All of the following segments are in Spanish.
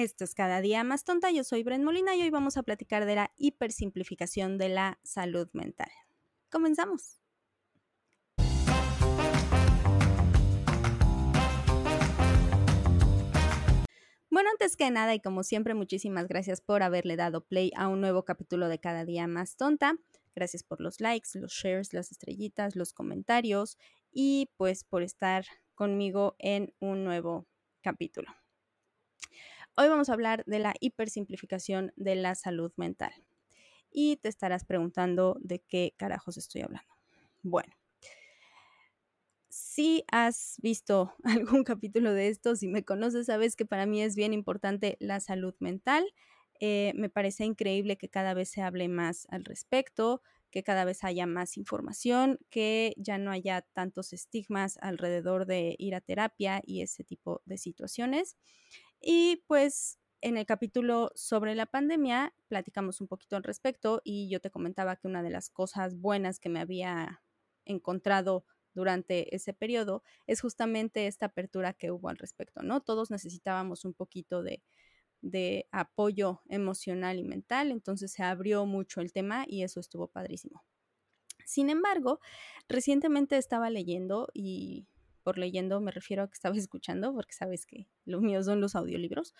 Esto es cada día más tonta. Yo soy Bren Molina y hoy vamos a platicar de la hipersimplificación de la salud mental. Comenzamos. Bueno, antes que nada y como siempre, muchísimas gracias por haberle dado play a un nuevo capítulo de Cada día más tonta. Gracias por los likes, los shares, las estrellitas, los comentarios y pues por estar conmigo en un nuevo capítulo. Hoy vamos a hablar de la hipersimplificación de la salud mental. Y te estarás preguntando de qué carajos estoy hablando. Bueno, si has visto algún capítulo de esto, si me conoces, sabes que para mí es bien importante la salud mental. Eh, me parece increíble que cada vez se hable más al respecto, que cada vez haya más información, que ya no haya tantos estigmas alrededor de ir a terapia y ese tipo de situaciones. Y pues en el capítulo sobre la pandemia platicamos un poquito al respecto y yo te comentaba que una de las cosas buenas que me había encontrado durante ese periodo es justamente esta apertura que hubo al respecto, ¿no? Todos necesitábamos un poquito de, de apoyo emocional y mental, entonces se abrió mucho el tema y eso estuvo padrísimo. Sin embargo, recientemente estaba leyendo y por leyendo me refiero a que estaba escuchando, porque sabes que lo mío son los audiolibros.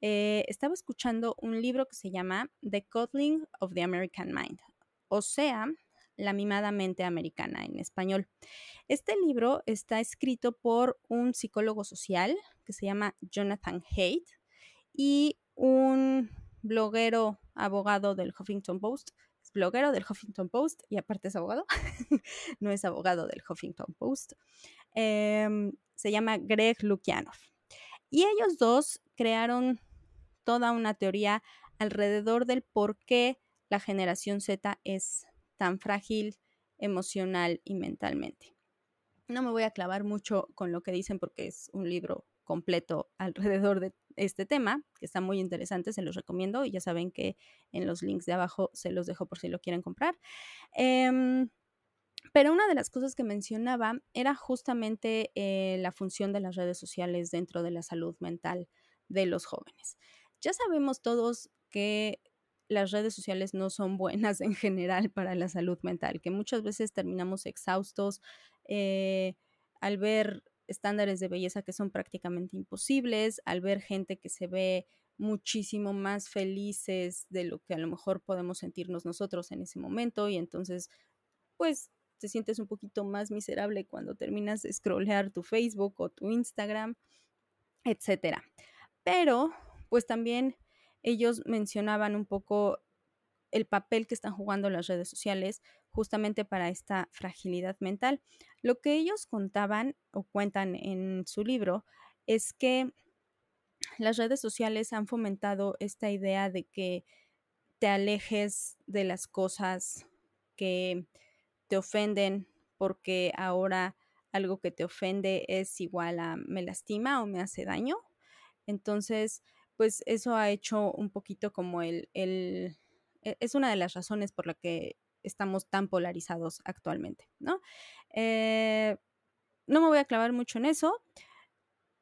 Eh, estaba escuchando un libro que se llama The Coddling of the American Mind, o sea, la mimada mente americana en español. Este libro está escrito por un psicólogo social que se llama Jonathan Haidt y un bloguero abogado del Huffington Post bloguero del Huffington Post y aparte es abogado, no es abogado del Huffington Post, em, se llama Greg Lukianov. Y ellos dos crearon toda una teoría alrededor del por qué la generación Z es tan frágil emocional y mentalmente. No me voy a clavar mucho con lo que dicen porque es un libro completo alrededor de este tema, que está muy interesante, se los recomiendo y ya saben que en los links de abajo se los dejo por si lo quieren comprar. Em, pero una de las cosas que mencionaba era justamente eh, la función de las redes sociales dentro de la salud mental de los jóvenes. Ya sabemos todos que las redes sociales no son buenas en general para la salud mental, que muchas veces terminamos exhaustos eh, al ver estándares de belleza que son prácticamente imposibles, al ver gente que se ve muchísimo más felices de lo que a lo mejor podemos sentirnos nosotros en ese momento y entonces pues te sientes un poquito más miserable cuando terminas de scrollear tu Facebook o tu Instagram, etcétera. Pero pues también ellos mencionaban un poco el papel que están jugando las redes sociales justamente para esta fragilidad mental. Lo que ellos contaban o cuentan en su libro es que las redes sociales han fomentado esta idea de que te alejes de las cosas que te ofenden porque ahora algo que te ofende es igual a me lastima o me hace daño. Entonces, pues eso ha hecho un poquito como el, el e, es una de las razones por la que estamos tan polarizados actualmente, ¿no? Eh, no me voy a clavar mucho en eso,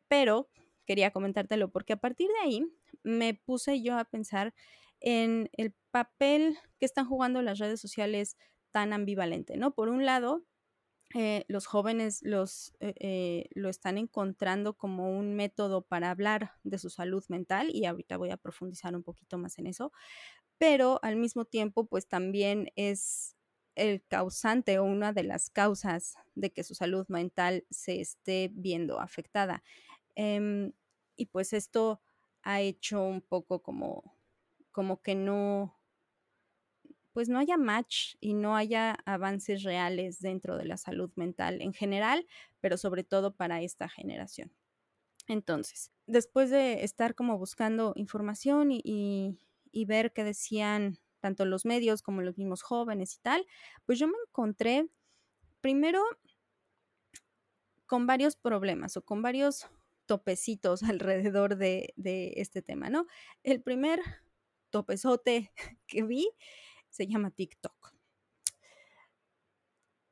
pero quería comentártelo porque a partir de ahí me puse yo a pensar en el papel que están jugando las redes sociales tan ambivalente, ¿no? Por un lado, eh, los jóvenes los, eh, lo están encontrando como un método para hablar de su salud mental y ahorita voy a profundizar un poquito más en eso, pero al mismo tiempo pues también es el causante o una de las causas de que su salud mental se esté viendo afectada. Em, y pues esto ha hecho un poco como, como que no, pues no haya match y no haya avances reales dentro de la salud mental en general, pero sobre todo para esta generación. Entonces, después de estar como buscando información y, ver qué decían tanto los medios como los mismos jóvenes y tal, pues yo me encontré primero con varios problemas o con varios topecitos alrededor de, de este tema, ¿no? El primer topezote que vi se llama TikTok.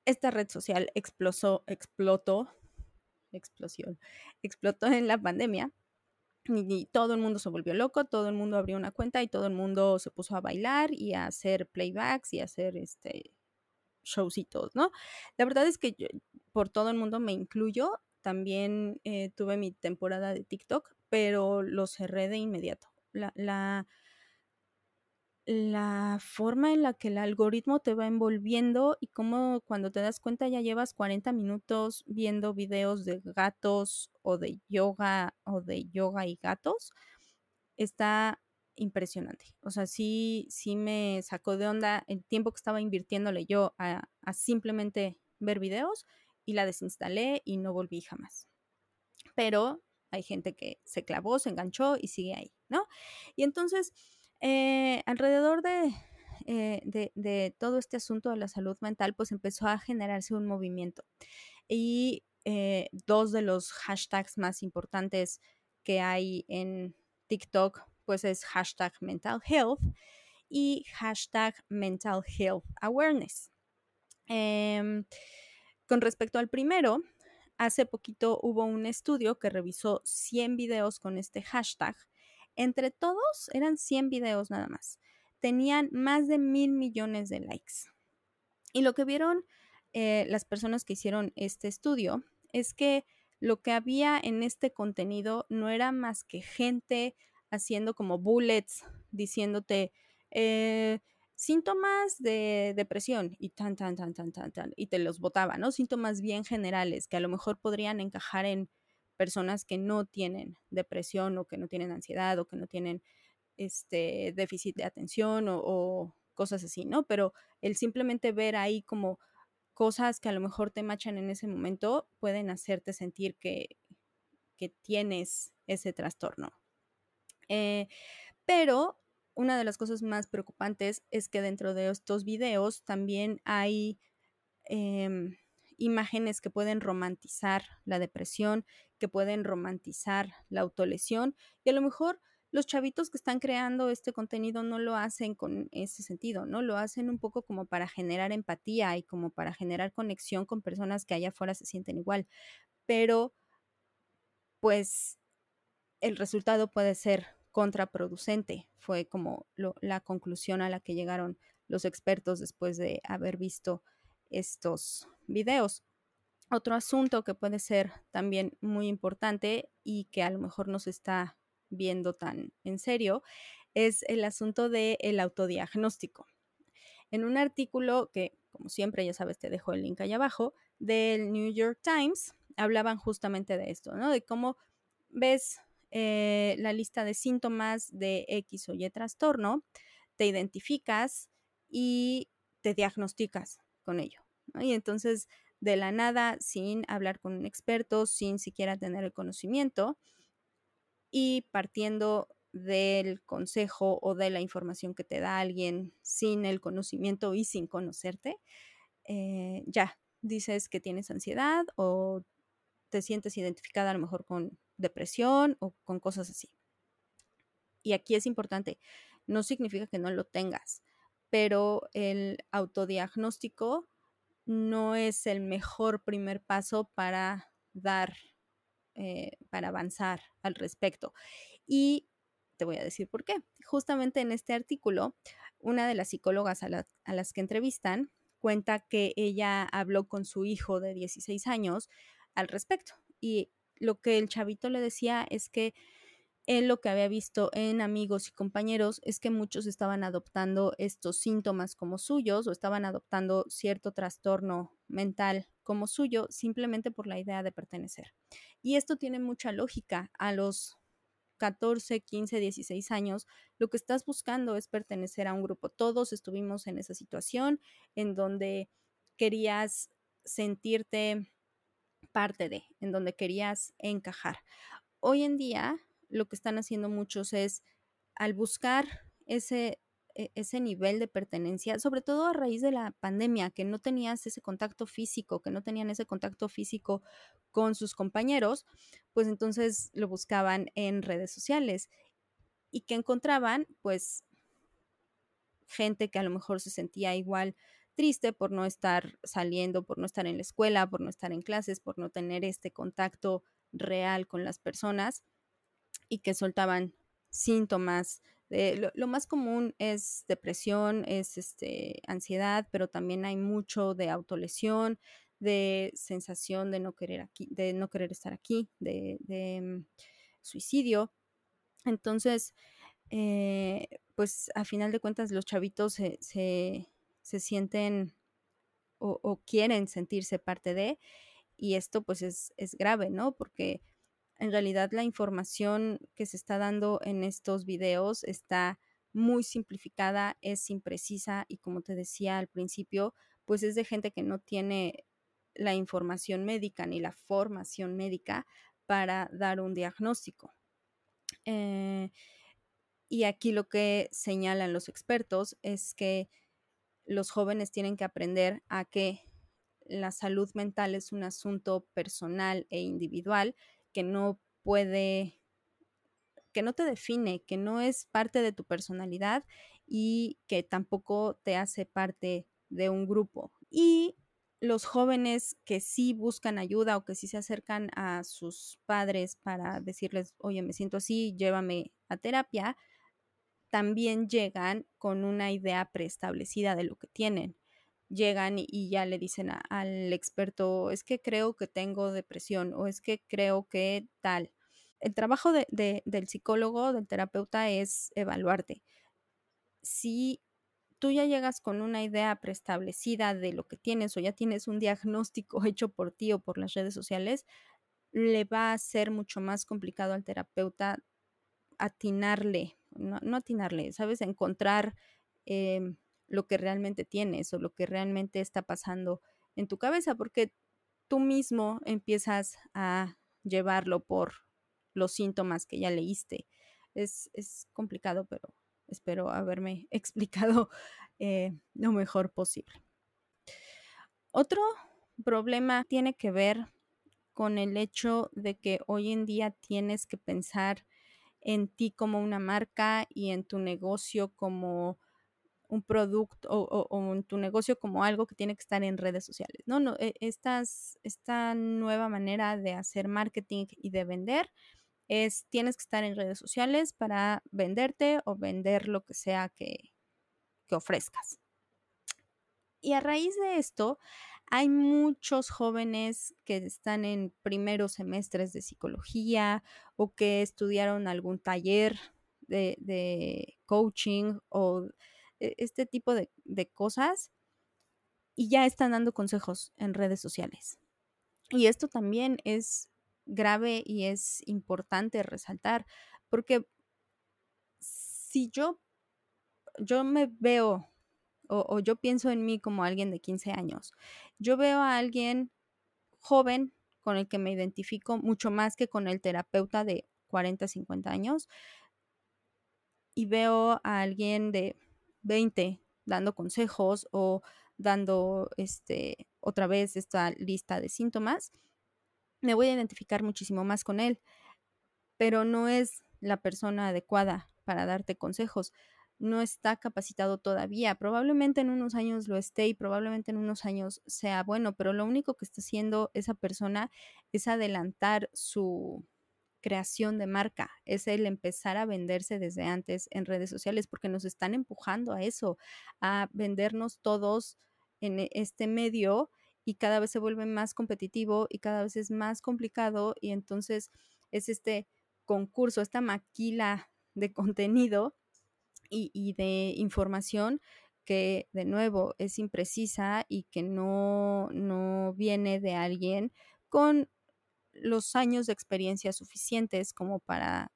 Esta red social explosó, explotó, explosión, explotó en la pandemia y, todo el mundo se volvió loco, todo el mundo abrió una cuenta y todo el mundo se puso a bailar y a hacer playbacks y a hacer este showcitos, ¿no? La verdad es que por todo el mundo me incluyo, también eh, tuve mi temporada de TikTok, pero lo cerré de inmediato. La, la, la forma en la que el algoritmo te va envolviendo y cómo cuando te das cuenta ya llevas 40 minutos viendo videos de gatos o de yoga o de yoga y gatos, está impresionante. O sea, sí, sí me sacó de onda el tiempo que estaba invirtiéndole yo a, a simplemente ver videos y la desinstalé y no volví jamás. Pero hay gente que se clavó, se enganchó y sigue ahí, ¿no? Y entonces, eh, alrededor eh, de, todo este asunto de la salud mental, pues empezó a generarse un movimiento. Y eh, dos de los hashtags más importantes que hay en TikTok, pues es hashtag mental health y hashtag mental health awareness. Em, con respecto al primero, hace poquito hubo un estudio que revisó 100 videos con este hashtag. Entre todos eran 100 videos nada más. Tenían más de mil millones de likes. Y lo que vieron eh, las personas que hicieron este estudio es que lo que había en este contenido no era más que gente haciendo como bullets diciéndote eh, síntomas de depresión y tan, tan, tan, tan, tan, tan, y te los botaba, ¿no? Síntomas bien generales que a lo mejor podrían encajar en personas que no tienen depresión o que no tienen ansiedad o que no tienen este déficit de atención o, cosas así, ¿no? Pero el simplemente ver ahí como cosas que a lo mejor te machan en ese momento pueden hacerte sentir que, que tienes ese trastorno. Eh, pero una de las cosas más preocupantes es que dentro de estos videos también hay em, imágenes que pueden romantizar la depresión, que pueden romantizar la autolesión y a lo mejor los chavitos que están creando este contenido no lo hacen con ese sentido, ¿no? Lo hacen un poco como para generar empatía y como para generar conexión con personas que allá afuera se sienten igual. Pero, pues, el resultado puede ser contraproducente, fue como la conclusión a la que llegaron los expertos después de haber visto estos videos. Otro asunto que puede ser también muy importante y que a lo mejor no se está viendo tan en serio es el asunto del el autodiagnóstico. En un artículo que, como siempre, ya sabes, te dejo el link ahí abajo, del New York Times, hablaban justamente de esto, ¿no? De cómo ves eh, la lista de síntomas de X o Y trastorno, te identificas y te diagnosticas con ello. Y entonces, de la nada, sin hablar con un experto, sin siquiera tener el conocimiento, y partiendo del consejo o de la información que te da alguien sin el conocimiento y sin conocerte, eh, ya dices que tienes ansiedad o te sientes identificada a lo mejor con depresión o con cosas así. Y aquí es importante, no significa que no lo tengas, pero el autodiagnóstico no es el mejor primer paso para dar eh, para avanzar al respecto. Y te voy a decir por qué. Justamente en este artículo, una de las psicólogas a, a las que entrevistan cuenta que ella habló con su hijo de 16 años al respecto. Y lo que el chavito le decía es que él lo que había visto en amigos y compañeros es que muchos estaban adoptando estos síntomas como suyos o estaban adoptando cierto trastorno mental como suyo simplemente por la idea de pertenecer. Y esto tiene mucha lógica. A los 14, 15, 16 años, lo que estás buscando es pertenecer a un grupo. Todos estuvimos en esa situación en donde querías sentirte parte de, en donde querías encajar. Hoy en día, lo que están haciendo muchos es, al buscar ese e, ese nivel de pertenencia, sobre todo a raíz de la pandemia, que no tenías ese contacto físico, que no tenían ese contacto físico con sus compañeros, pues entonces lo buscaban en redes sociales y que encontraban pues gente que a lo mejor se sentía igual triste por no estar saliendo, por no estar en la escuela, por no estar en clases, por no tener este contacto real con las personas y que soltaban síntomas. De, lo, más común es depresión, es este, ansiedad, pero también hay mucho de autolesión, de sensación de no querer aquí, de no querer estar aquí, de, mm, suicidio. Entonces, eh, pues a final de cuentas los chavitos se, se, sienten o, quieren sentirse parte de, y esto pues es, es grave, ¿no? Porque en realidad la información que se está dando en estos videos está muy simplificada, es imprecisa y como te decía al principio, pues es de gente que no tiene la información médica ni la formación médica para dar un diagnóstico. Eh, y aquí lo que señalan los expertos es que los jóvenes tienen que aprender a que la salud mental es un asunto personal e individual que no puede, que no te define, que no es parte de tu personalidad y que tampoco te hace parte de un grupo. Y los jóvenes que sí buscan ayuda o que sí se acercan a sus padres para decirles, oye, me siento así, llévame a terapia, también llegan con una idea preestablecida de lo que tienen llegan y ya le dicen al experto, es que creo que tengo depresión o es que creo que tal. El trabajo del psicólogo, del terapeuta, es evaluarte. Si tú ya llegas con una idea preestablecida de lo que tienes o ya tienes un diagnóstico hecho por ti o por las redes sociales, le va a ser mucho más complicado al terapeuta atinarle, no, atinarle, ¿sabes? Encontrar em, lo que realmente tienes o lo que realmente está pasando en tu cabeza, porque tú mismo empiezas a llevarlo por los síntomas que ya leíste. Es, complicado, pero espero haberme explicado eh, lo mejor posible. Otro problema tiene que ver con el hecho de que hoy en día tienes que pensar en ti como una marca y en tu negocio como un producto o, en tu negocio como algo que tiene que estar en redes sociales, ¿no? no e, esta nueva manera de hacer marketing y de vender es tienes que estar en redes sociales para venderte o vender lo que sea que, que ofrezcas. Y a raíz de esto, hay muchos jóvenes que están en primeros semestres de psicología o que estudiaron algún taller de, de coaching o este tipo de, cosas y ya están dando consejos en redes sociales. Y esto también es grave y es importante resaltar, porque si yo, yo me veo o, o, yo pienso en mí como alguien de 15 años, yo veo a alguien joven con el que me identifico mucho más que con el terapeuta de 40, 50 años, y veo a alguien de 20 dando consejos o dando este otra vez esta lista de síntomas, me voy a identificar muchísimo más con él, pero no es la persona adecuada para darte consejos. No está capacitado todavía. Probablemente en unos años lo esté y probablemente en unos años sea bueno, pero lo único que está haciendo esa persona es adelantar su, creación de marca, es el empezar a venderse desde antes en redes sociales, porque nos están empujando a eso, a vendernos todos en e, este medio y cada vez se vuelve más competitivo y cada vez es más complicado y entonces es este concurso, esta maquila de contenido y, de información que de nuevo es imprecisa y que no, no viene de alguien con los años de experiencia suficientes como para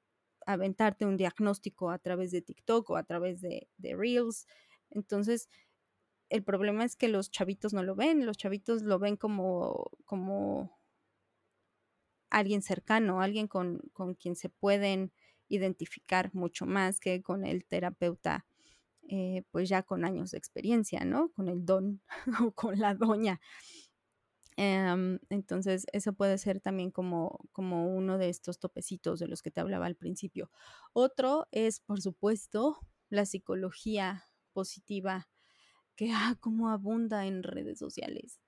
aventarte un diagnóstico a través de TikTok o a través de, Reels. Entonces, el problema es que los chavitos no lo ven, los chavitos lo ven como, como alguien cercano, alguien con, con quien se pueden identificar mucho más que con el terapeuta, eh, pues ya con años de experiencia, ¿no? Con el don o con la doña. Em, entonces, eso puede ser también como, como uno de estos topecitos de los que te hablaba al principio. Otro es, por supuesto, la psicología positiva, que ah, como abunda en redes sociales.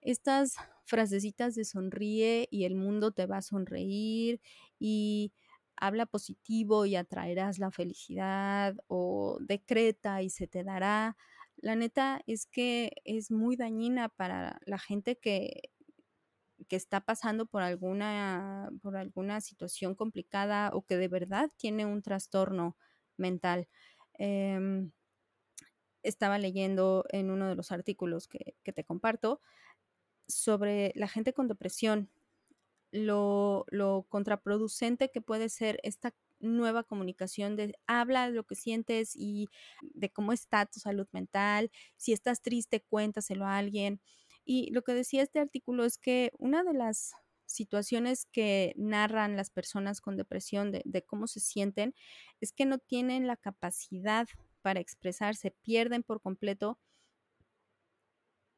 Estas frasecitas de sonríe y el mundo te va a sonreír y habla positivo y atraerás la felicidad o decreta y se te dará. La neta es que es muy dañina para la gente que, que está pasando por alguna, por alguna situación complicada o que de verdad tiene un trastorno mental. Em, estaba leyendo en uno de los artículos que, que te comparto sobre la gente con depresión lo, contraproducente que puede ser esta nueva comunicación de habla de lo que sientes y de cómo está tu salud mental, si estás triste, cuéntaselo a alguien. Y lo que decía este artículo es que una de las situaciones que narran las personas con depresión de, de cómo se sienten es que no tienen la capacidad para expresarse, pierden por completo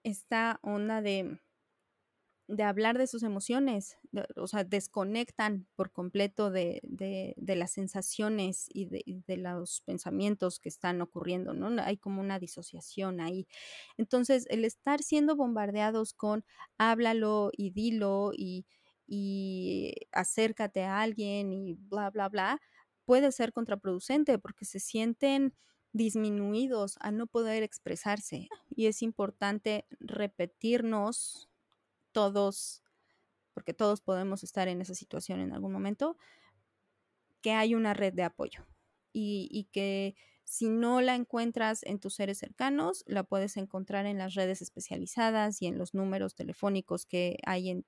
esta onda de de hablar de sus emociones, o sea, desconectan por completo de, las sensaciones y de, los pensamientos que están ocurriendo, ¿no? Hay como una disociación ahí. Entonces, el estar siendo bombardeados con háblalo y dilo y, y acércate a alguien y bla, bla, bla, puede ser contraproducente porque se sienten disminuidos a no poder expresarse y es importante repetirnos todos, porque todos podemos estar en esa situación en algún momento, que hay una red de apoyo y, que si no la encuentras en tus seres cercanos, la puedes encontrar en las redes especializadas y en los números telefónicos que hay en,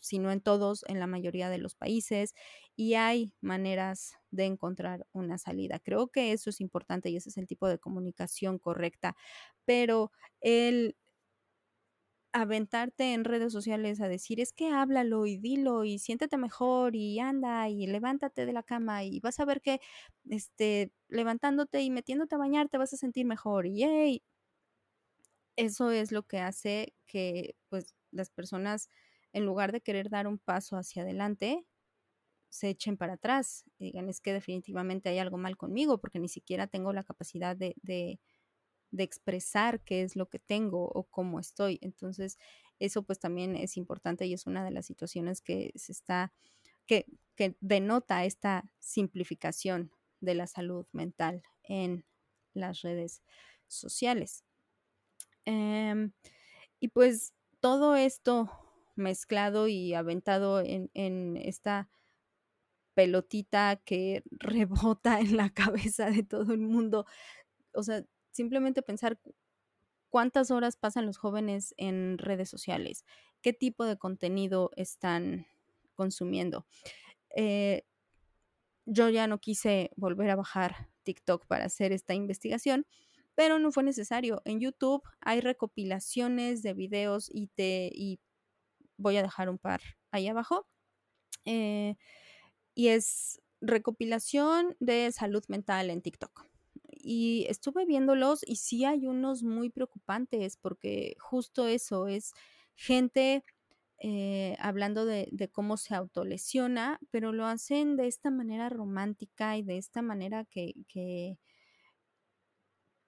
si no en todos, en la mayoría de los países, y hay maneras de encontrar una salida. Creo que eso es importante y ese es el tipo de comunicación correcta, pero el aventarte en redes sociales a decir, es que háblalo y dilo y siéntete mejor y anda y levántate de la cama y vas a ver que este, levantándote y metiéndote a bañar te vas a sentir mejor y Eso es lo que hace que pues las personas en lugar de querer dar un paso hacia adelante, se echen para atrás y digan, es que definitivamente hay algo mal conmigo porque ni siquiera tengo la capacidad de expresar qué es lo que tengo o cómo estoy. Entonces, eso pues también es importante y es una de las situaciones que se está, que, que denota esta simplificación de la salud mental en las redes sociales. Em, y pues todo esto mezclado y aventado en, en, esta pelotita que rebota en la cabeza de todo el mundo. O sea, simplemente pensar cuántas horas pasan los jóvenes en redes sociales, qué tipo de contenido están consumiendo. Eh, yo ya no quise volver a bajar TikTok para hacer esta investigación, pero no fue necesario. En YouTube hay recopilaciones de videos y te y voy a dejar un par ahí abajo. Eh, y es recopilación de salud mental en TikTok y estuve viéndolos y sí hay unos muy preocupantes porque justo eso es gente eh, hablando de, cómo se autolesiona, pero lo hacen de esta manera romántica y de esta manera que, que,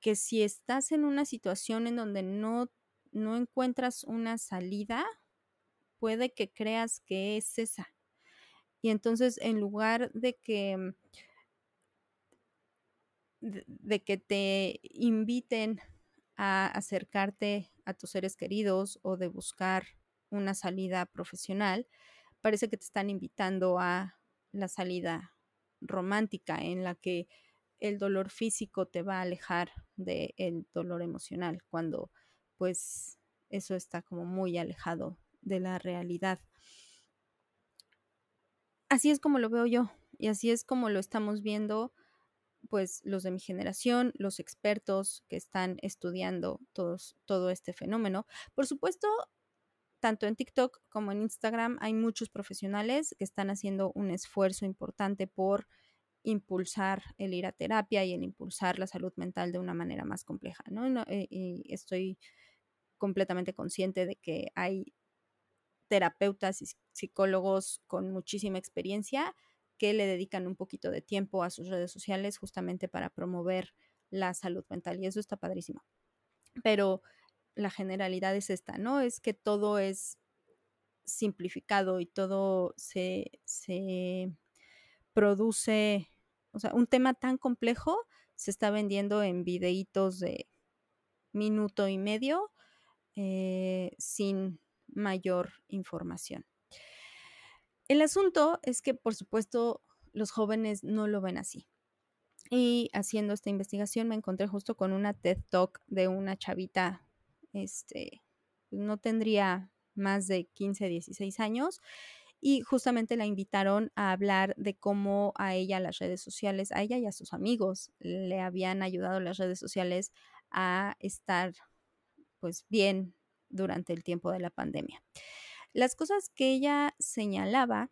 que si estás en una situación en donde no, no encuentras una salida, puede que creas que es esa. Y entonces en lugar de que de, que te inviten a acercarte a tus seres queridos o de buscar una salida profesional, parece que te están invitando a la salida romántica en la que el dolor físico te va a alejar del dolor emocional, cuando pues eso está como muy alejado de la realidad. Así es como lo veo yo y así es como lo estamos viendo pues los de mi generación, los expertos que están estudiando todos, todo este fenómeno. Por supuesto, tanto en TikTok como en Instagram hay muchos profesionales que están haciendo un esfuerzo importante por impulsar el ir a terapia y el impulsar la salud mental de una manera más compleja, ¿no? Eh, y estoy completamente consciente de que hay terapeutas y psicólogos con muchísima experiencia que le dedican un poquito de tiempo a sus redes sociales justamente para promover la salud mental y eso está padrísimo. Pero la generalidad es esta, ¿no? Es que todo es simplificado y todo se, produce, o sea, un tema tan complejo se está vendiendo en videitos de minuto y medio eh, sin mayor información. El asunto es que, por supuesto, los jóvenes no lo ven así. Y haciendo esta investigación me encontré justo con una TED Talk de una chavita, este, no tendría más de 15, 16 años, y justamente la invitaron a hablar de cómo a ella las redes sociales, a ella y a sus amigos le habían ayudado las redes sociales a estar pues bien durante el tiempo de la pandemia. Las cosas que ella señalaba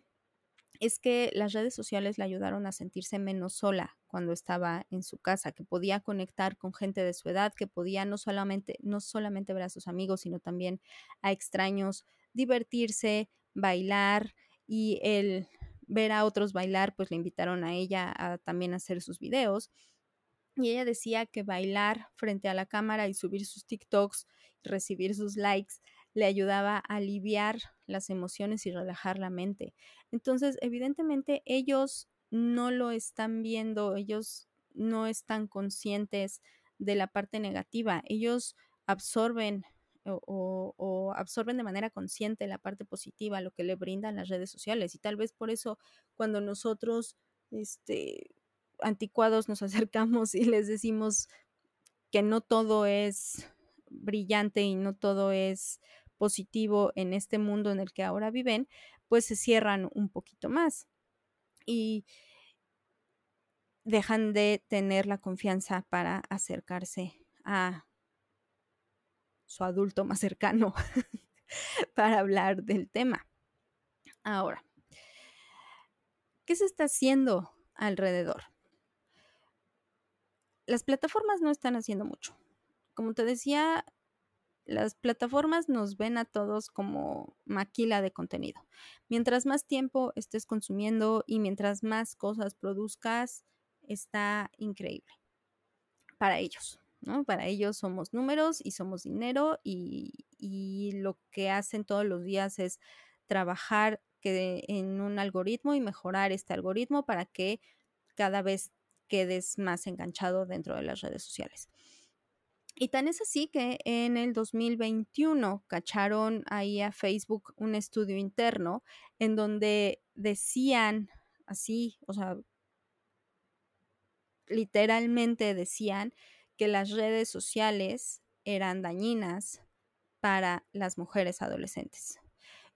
es que las redes sociales le ayudaron a sentirse menos sola cuando estaba en su casa, que podía conectar con gente de su edad, que podía no solamente, no solamente ver a sus amigos, sino también a extraños, divertirse, bailar y el ver a otros bailar, pues le invitaron a ella a también hacer sus videos. Y ella decía que bailar frente a la cámara y subir sus TikToks, recibir sus likes, le ayudaba a aliviar las emociones y relajar la mente. Entonces, evidentemente, ellos no lo están viendo, ellos no están conscientes de la parte negativa, ellos absorben o, absorben de manera consciente la parte positiva, lo que le brindan las redes sociales. Y tal vez por eso cuando nosotros, este, anticuados, nos acercamos y les decimos que no todo es brillante y no todo es positivo en este mundo en el que ahora viven, pues se cierran un poquito más y dejan de tener la confianza para acercarse a su adulto más cercano para hablar del tema. Ahora, ¿qué se está haciendo alrededor? Las plataformas no están haciendo mucho. Como te decía, las plataformas nos ven a todos como maquila de contenido. Mientras más tiempo estés consumiendo y mientras más cosas produzcas, está increíble para ellos. Para ellos somos números y somos dinero y, lo que hacen todos los días es trabajar en un algoritmo y mejorar este algoritmo para que cada vez quedes más enganchado dentro de las redes sociales. Y tan es así que en el 2021 cacharon ahí a Facebook un estudio interno en donde decían así, o sea, literalmente decían que las redes sociales eran dañinas para las mujeres adolescentes.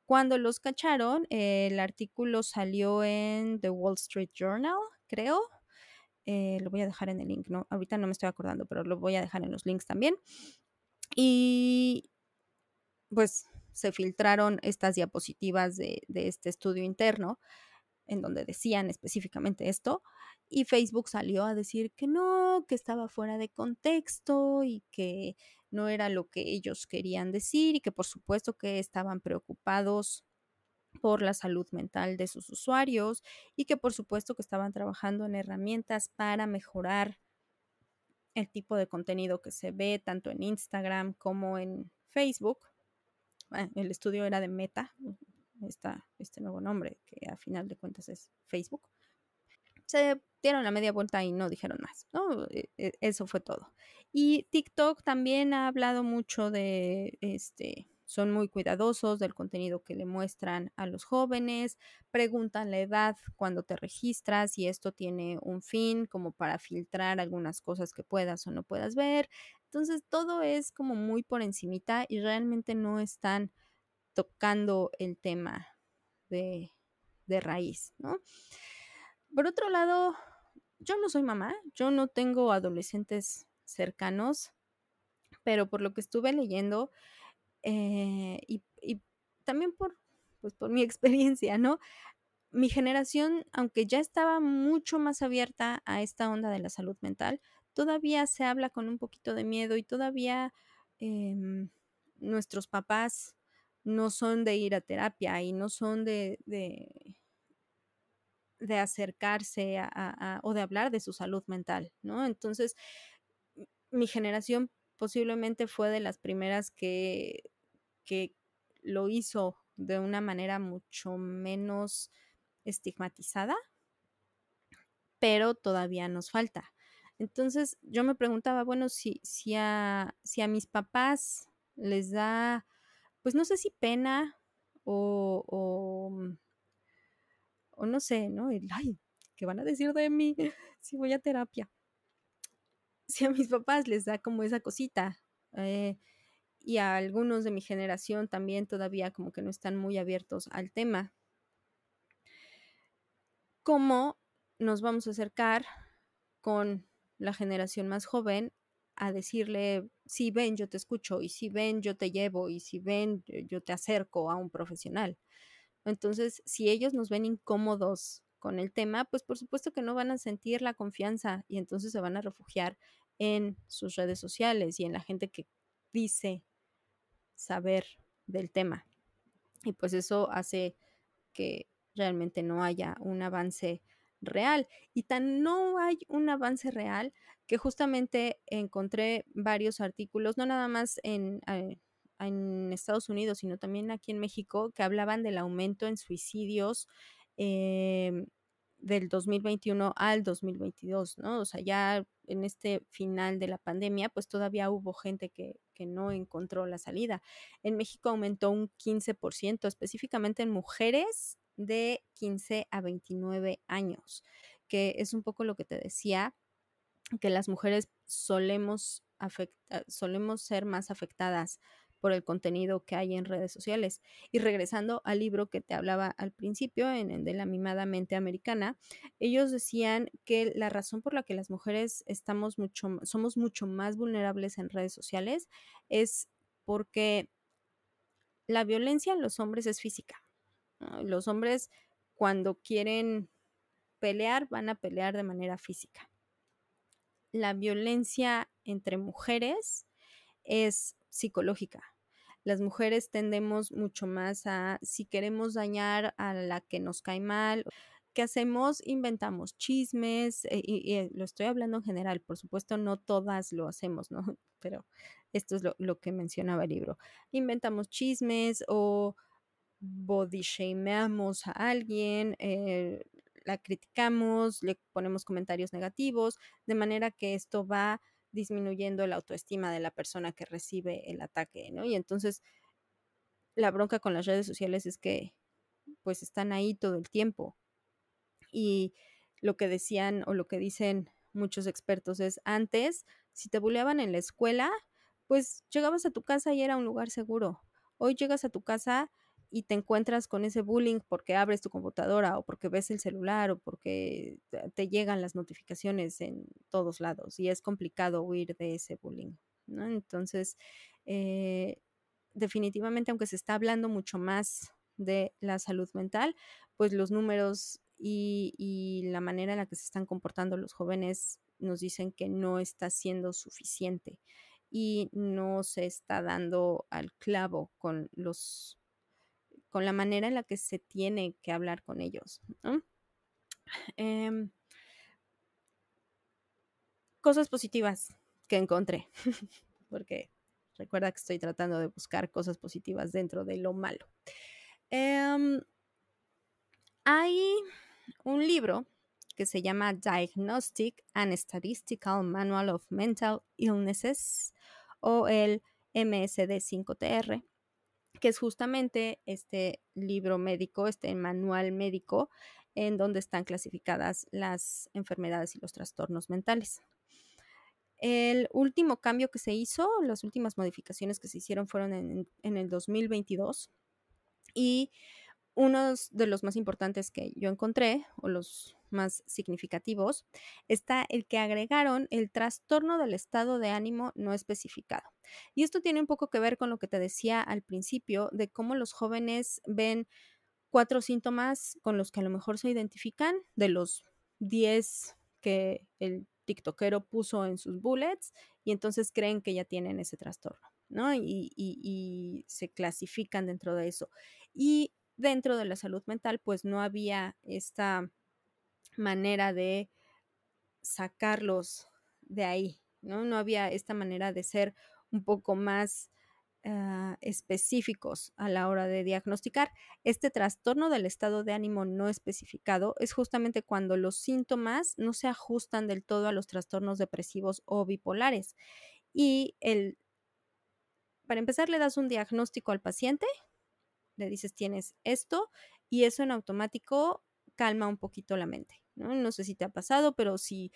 Cuando los cacharon, el artículo salió en The Wall Street Journal, creo. Eh, lo voy a dejar en el link, ¿no? Ahorita no me estoy acordando, pero lo voy a dejar en los links también. Y pues se filtraron estas diapositivas de, de este estudio interno en donde decían específicamente esto, y Facebook salió a decir que no, que estaba fuera de contexto y que no era lo que ellos querían decir y que por supuesto que estaban preocupados por la salud mental de sus usuarios y que por supuesto que estaban trabajando en herramientas para mejorar el tipo de contenido que se ve tanto en Instagram como en Facebook. Ah, el estudio era de Meta, este nuevo nombre, que a final de cuentas es Facebook, se dieron la media vuelta y no dijeron más, ¿no? E, e, eso fue todo. Y TikTok también ha hablado mucho de, este, son muy cuidadosos del contenido que le muestran a los jóvenes, preguntan la edad cuando te registras y esto tiene un fin como para filtrar algunas cosas que puedas o no puedas ver. Entonces todo es como muy por encimita y realmente no están tocando el tema de, raíz, ¿no? Por otro lado, yo no soy mamá, yo no tengo adolescentes cercanos, pero por lo que estuve leyendo eh, y, también por, pues por mi experiencia, ¿no? Mi generación, aunque ya estaba mucho más abierta a esta onda de la salud mental, todavía se habla con un poquito de miedo y todavía em, nuestros papás no son de ir a terapia y no son de, de, acercarse a, o de hablar de su salud mental, ¿no? Entonces, mi generación posiblemente fue de las primeras que, que lo hizo de una manera mucho menos estigmatizada pero todavía nos falta. Entonces yo me preguntaba, bueno, si, si, a, si a mis papás les da, pues no sé si pena o, o, o no sé, ¿no? El, ay, ¿qué van a decir de mí si voy a terapia? Si a mis papás les da como esa cosita, eh, y a algunos de mi generación también todavía como que no están muy abiertos al tema, ¿cómo nos vamos a acercar con la generación más joven a decirle, si ven, yo te escucho, y si ven, yo te llevo, y si ven, yo te acerco a un profesional. Entonces, si ellos nos ven incómodos con el tema, pues por supuesto que no van a sentir la confianza y entonces se van a refugiar en sus redes sociales y en la gente que dice saber del tema. Y pues eso hace que realmente no haya un avance real. Y tan no hay un avance real que justamente encontré varios artículos, no nada más en, eh, en Estados Unidos, sino también aquí en México, que hablaban del aumento en suicidios eh, del 2021 al 2022, ¿no? O sea, ya en este final de la pandemia, pues todavía hubo gente que, que no encontró la salida. En México aumentó un 15%, específicamente en mujeres de 15 a 29 años, que es un poco lo que te decía, que las mujeres solemos, solemos ser más afectadas por el contenido que hay en redes sociales. Y regresando al libro que te hablaba al principio, en el de la mimada mente americana, ellos decían que la razón por la que las mujeres estamos mucho, somos mucho más vulnerables en redes sociales es porque la violencia en los hombres es física. Los hombres cuando quieren pelear van a pelear de manera física. La violencia entre mujeres es psicológica. Las mujeres tendemos mucho más a, si queremos dañar a la que nos cae mal, ¿qué hacemos? Inventamos chismes, eh, y, eh, lo estoy hablando en general, por supuesto no todas lo hacemos, ¿no? Pero esto es lo, que mencionaba el libro. Inventamos chismes o body shameamos a alguien, eh, la criticamos, le ponemos comentarios negativos, de manera que esto va disminuyendo la autoestima de la persona que recibe el ataque, ¿no? Y entonces la bronca con las redes sociales es que pues están ahí todo el tiempo. Y lo que decían o lo que dicen muchos expertos es antes, si te buleaban en la escuela, pues llegabas a tu casa y era un lugar seguro. Hoy llegas a tu casa y te encuentras con ese bullying porque abres tu computadora o porque ves el celular o porque te llegan las notificaciones en todos lados y es complicado huir de ese bullying, ¿no? Entonces, eh, definitivamente, aunque se está hablando mucho más de la salud mental, pues los números y, y la manera en la que se están comportando los jóvenes nos dicen que no está siendo suficiente y no se está dando al clavo con los con la manera en la que se tiene que hablar con ellos. Em, cosas positivas que encontré, porque recuerda que estoy tratando de buscar cosas positivas dentro de lo malo. Em, hay un libro que se llama Diagnostic and Statistical Manual of Mental Illnesses o el MSD 5TR que es justamente este libro médico, este manual médico, en donde están clasificadas las enfermedades y los trastornos mentales. El último cambio que se hizo, las últimas modificaciones que se hicieron fueron en, en el 2022 y uno de los más importantes que yo encontré, o los más significativos, está el que agregaron el trastorno del estado de ánimo no especificado. Y esto tiene un poco que ver con lo que te decía al principio de cómo los jóvenes ven cuatro síntomas con los que a lo mejor se identifican de los 10 que el tiktokero puso en sus bullets y entonces creen que ya tienen ese trastorno, ¿no? Y, y, y se clasifican dentro de eso. Y dentro de la salud mental, pues no había esta manera de sacarlos de ahí, ¿no? No había esta manera de ser un poco más uh, específicos a la hora de diagnosticar. Este trastorno del estado de ánimo no especificado es justamente cuando los síntomas no se ajustan del todo a los trastornos depresivos o bipolares. Y el, para empezar, le das un diagnóstico al paciente, le dices tienes esto y eso en automático calma un poquito la mente. ¿No? no sé si te ha pasado, pero si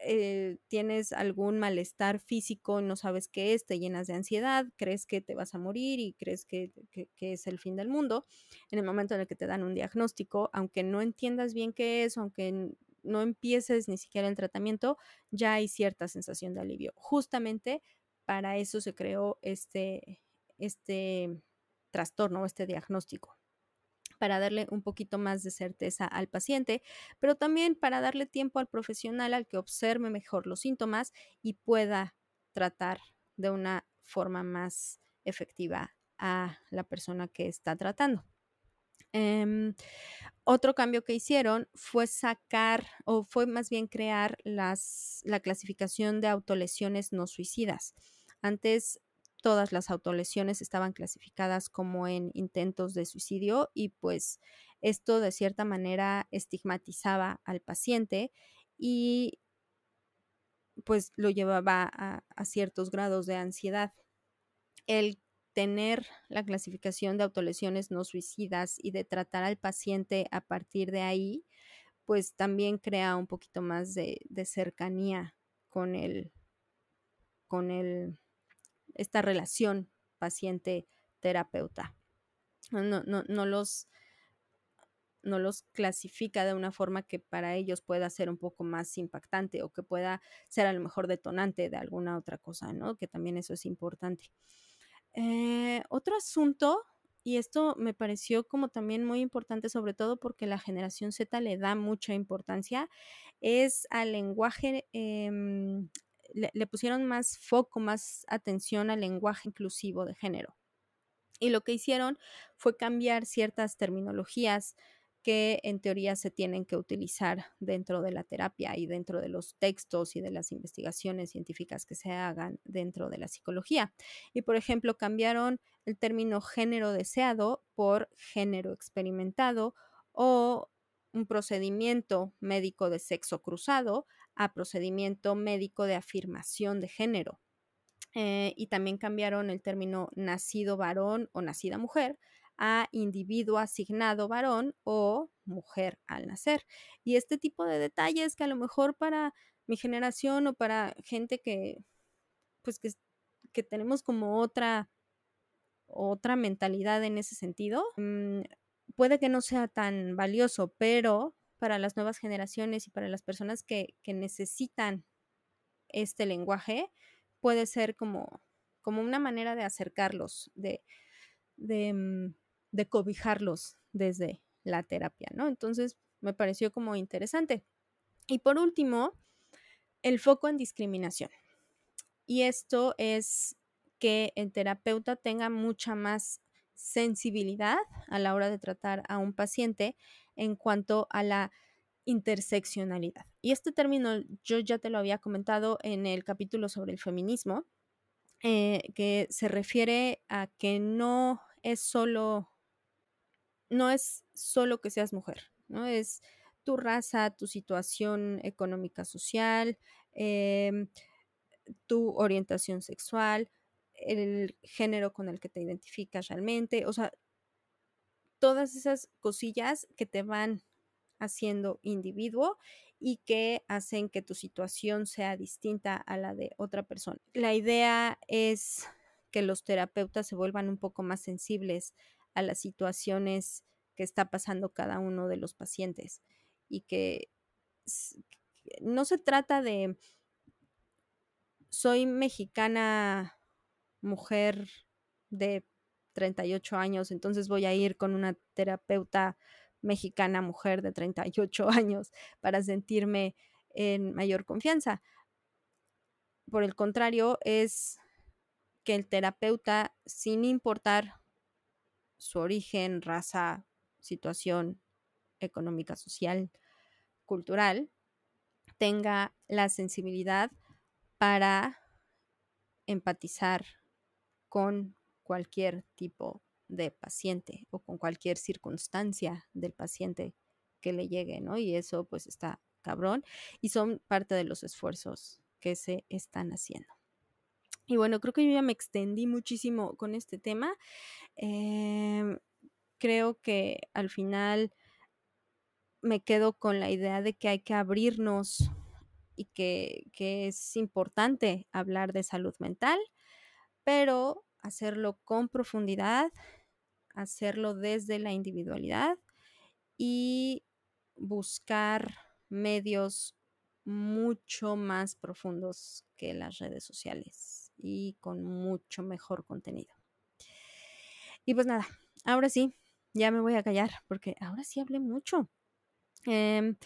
eh, tienes algún malestar físico, no sabes qué es, te llenas de ansiedad, crees que te vas a morir y crees que, es el fin del mundo, en el momento en el que te dan un diagnóstico, aunque no entiendas bien qué es, aunque no empieces ni siquiera el tratamiento, ya hay cierta sensación de alivio. Justamente para eso se creó este, este trastorno, este diagnóstico para darle un poquito más de certeza al paciente, pero también para darle tiempo al profesional al que observe mejor los síntomas y pueda tratar de una forma más efectiva a la persona que está tratando. Em, otro cambio que hicieron fue sacar o fue más bien crear las, la clasificación de autolesiones no suicidas. Antes todas las autolesiones estaban clasificadas como en intentos de suicidio y pues esto de cierta manera estigmatizaba al paciente y pues lo llevaba a, ciertos grados de ansiedad. El tener la clasificación de autolesiones no suicidas y de tratar al paciente a partir de ahí, pues también crea un poquito más de, de cercanía con el, con el esta relación paciente-terapeuta. No, no, no, los, no los clasifica de una forma que para ellos pueda ser un poco más impactante o que pueda ser a lo mejor detonante de alguna otra cosa, ¿no? Que también eso es importante. Eh, otro asunto, y esto me pareció como también muy importante, sobre todo porque la generación Z le da mucha importancia, es al lenguaje em, le, pusieron más foco, más atención al lenguaje inclusivo de género. Y lo que hicieron fue cambiar ciertas terminologías que en teoría se tienen que utilizar dentro de la terapia y dentro de los textos y de las investigaciones científicas que se hagan dentro de la psicología. Y por ejemplo, cambiaron el término género deseado por género experimentado o un procedimiento médico de sexo cruzado a procedimiento médico de afirmación de género. Eh, y también cambiaron el término nacido varón o nacida mujer a individuo asignado varón o mujer al nacer. Y este tipo de detalles que a lo mejor para mi generación o para gente que, pues que, que tenemos como otra, otra mentalidad en ese sentido, mm, puede que no sea tan valioso, pero para las nuevas generaciones y para las personas que, necesitan este lenguaje, puede ser como, como una manera de acercarlos, de, mm, de, cobijarlos desde la terapia, ¿no? Entonces, me pareció como interesante. Y por último, el foco en discriminación. Y esto es que el terapeuta tenga mucha más sensibilidad a la hora de tratar a un paciente en cuanto a la interseccionalidad. Y este término yo ya te lo había comentado en el capítulo sobre el feminismo, eh, que se refiere a que no es solo, no es solo que seas mujer, ¿no? Es tu raza, tu situación económica social, em, tu orientación sexual, el género con el que te identificas realmente, o sea, todas esas cosillas que te van haciendo individuo y que hacen que tu situación sea distinta a la de otra persona. La idea es que los terapeutas se vuelvan un poco más sensibles a las situaciones que está pasando cada uno de los pacientes y que no se trata de soy mexicana mujer de 38 años, entonces voy a ir con una terapeuta mexicana mujer de 38 años para sentirme en mayor confianza. Por el contrario, es que el terapeuta, sin importar su origen, raza, situación económica, social, cultural, tenga la sensibilidad para empatizar con cualquier tipo de paciente o con cualquier circunstancia del paciente que le llegue, ¿no? Y eso pues está cabrón y son parte de los esfuerzos que se están haciendo. Y bueno, creo que yo ya me extendí muchísimo con este tema. Em, creo que al final me quedo con la idea de que hay que abrirnos y que, que es importante hablar de salud mental, pero hacerlo con profundidad, hacerlo desde la individualidad y buscar medios mucho más profundos que las redes sociales y con mucho mejor contenido. Y pues nada, ahora sí, ya me voy a callar porque ahora sí hablé mucho. Em,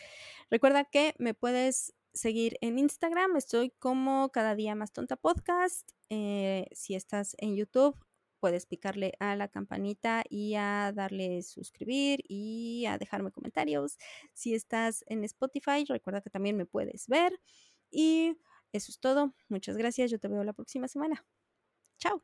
recuerda que me puedes seguir en Instagram, estoy como cada día más tonta podcast. Eh, si estás en YouTube, puedes picarle a la campanita y a darle suscribir y a dejarme comentarios. Si estás en Spotify, recuerda que también me puedes ver. Y eso es todo. Muchas gracias. Yo te veo la próxima semana. Chao.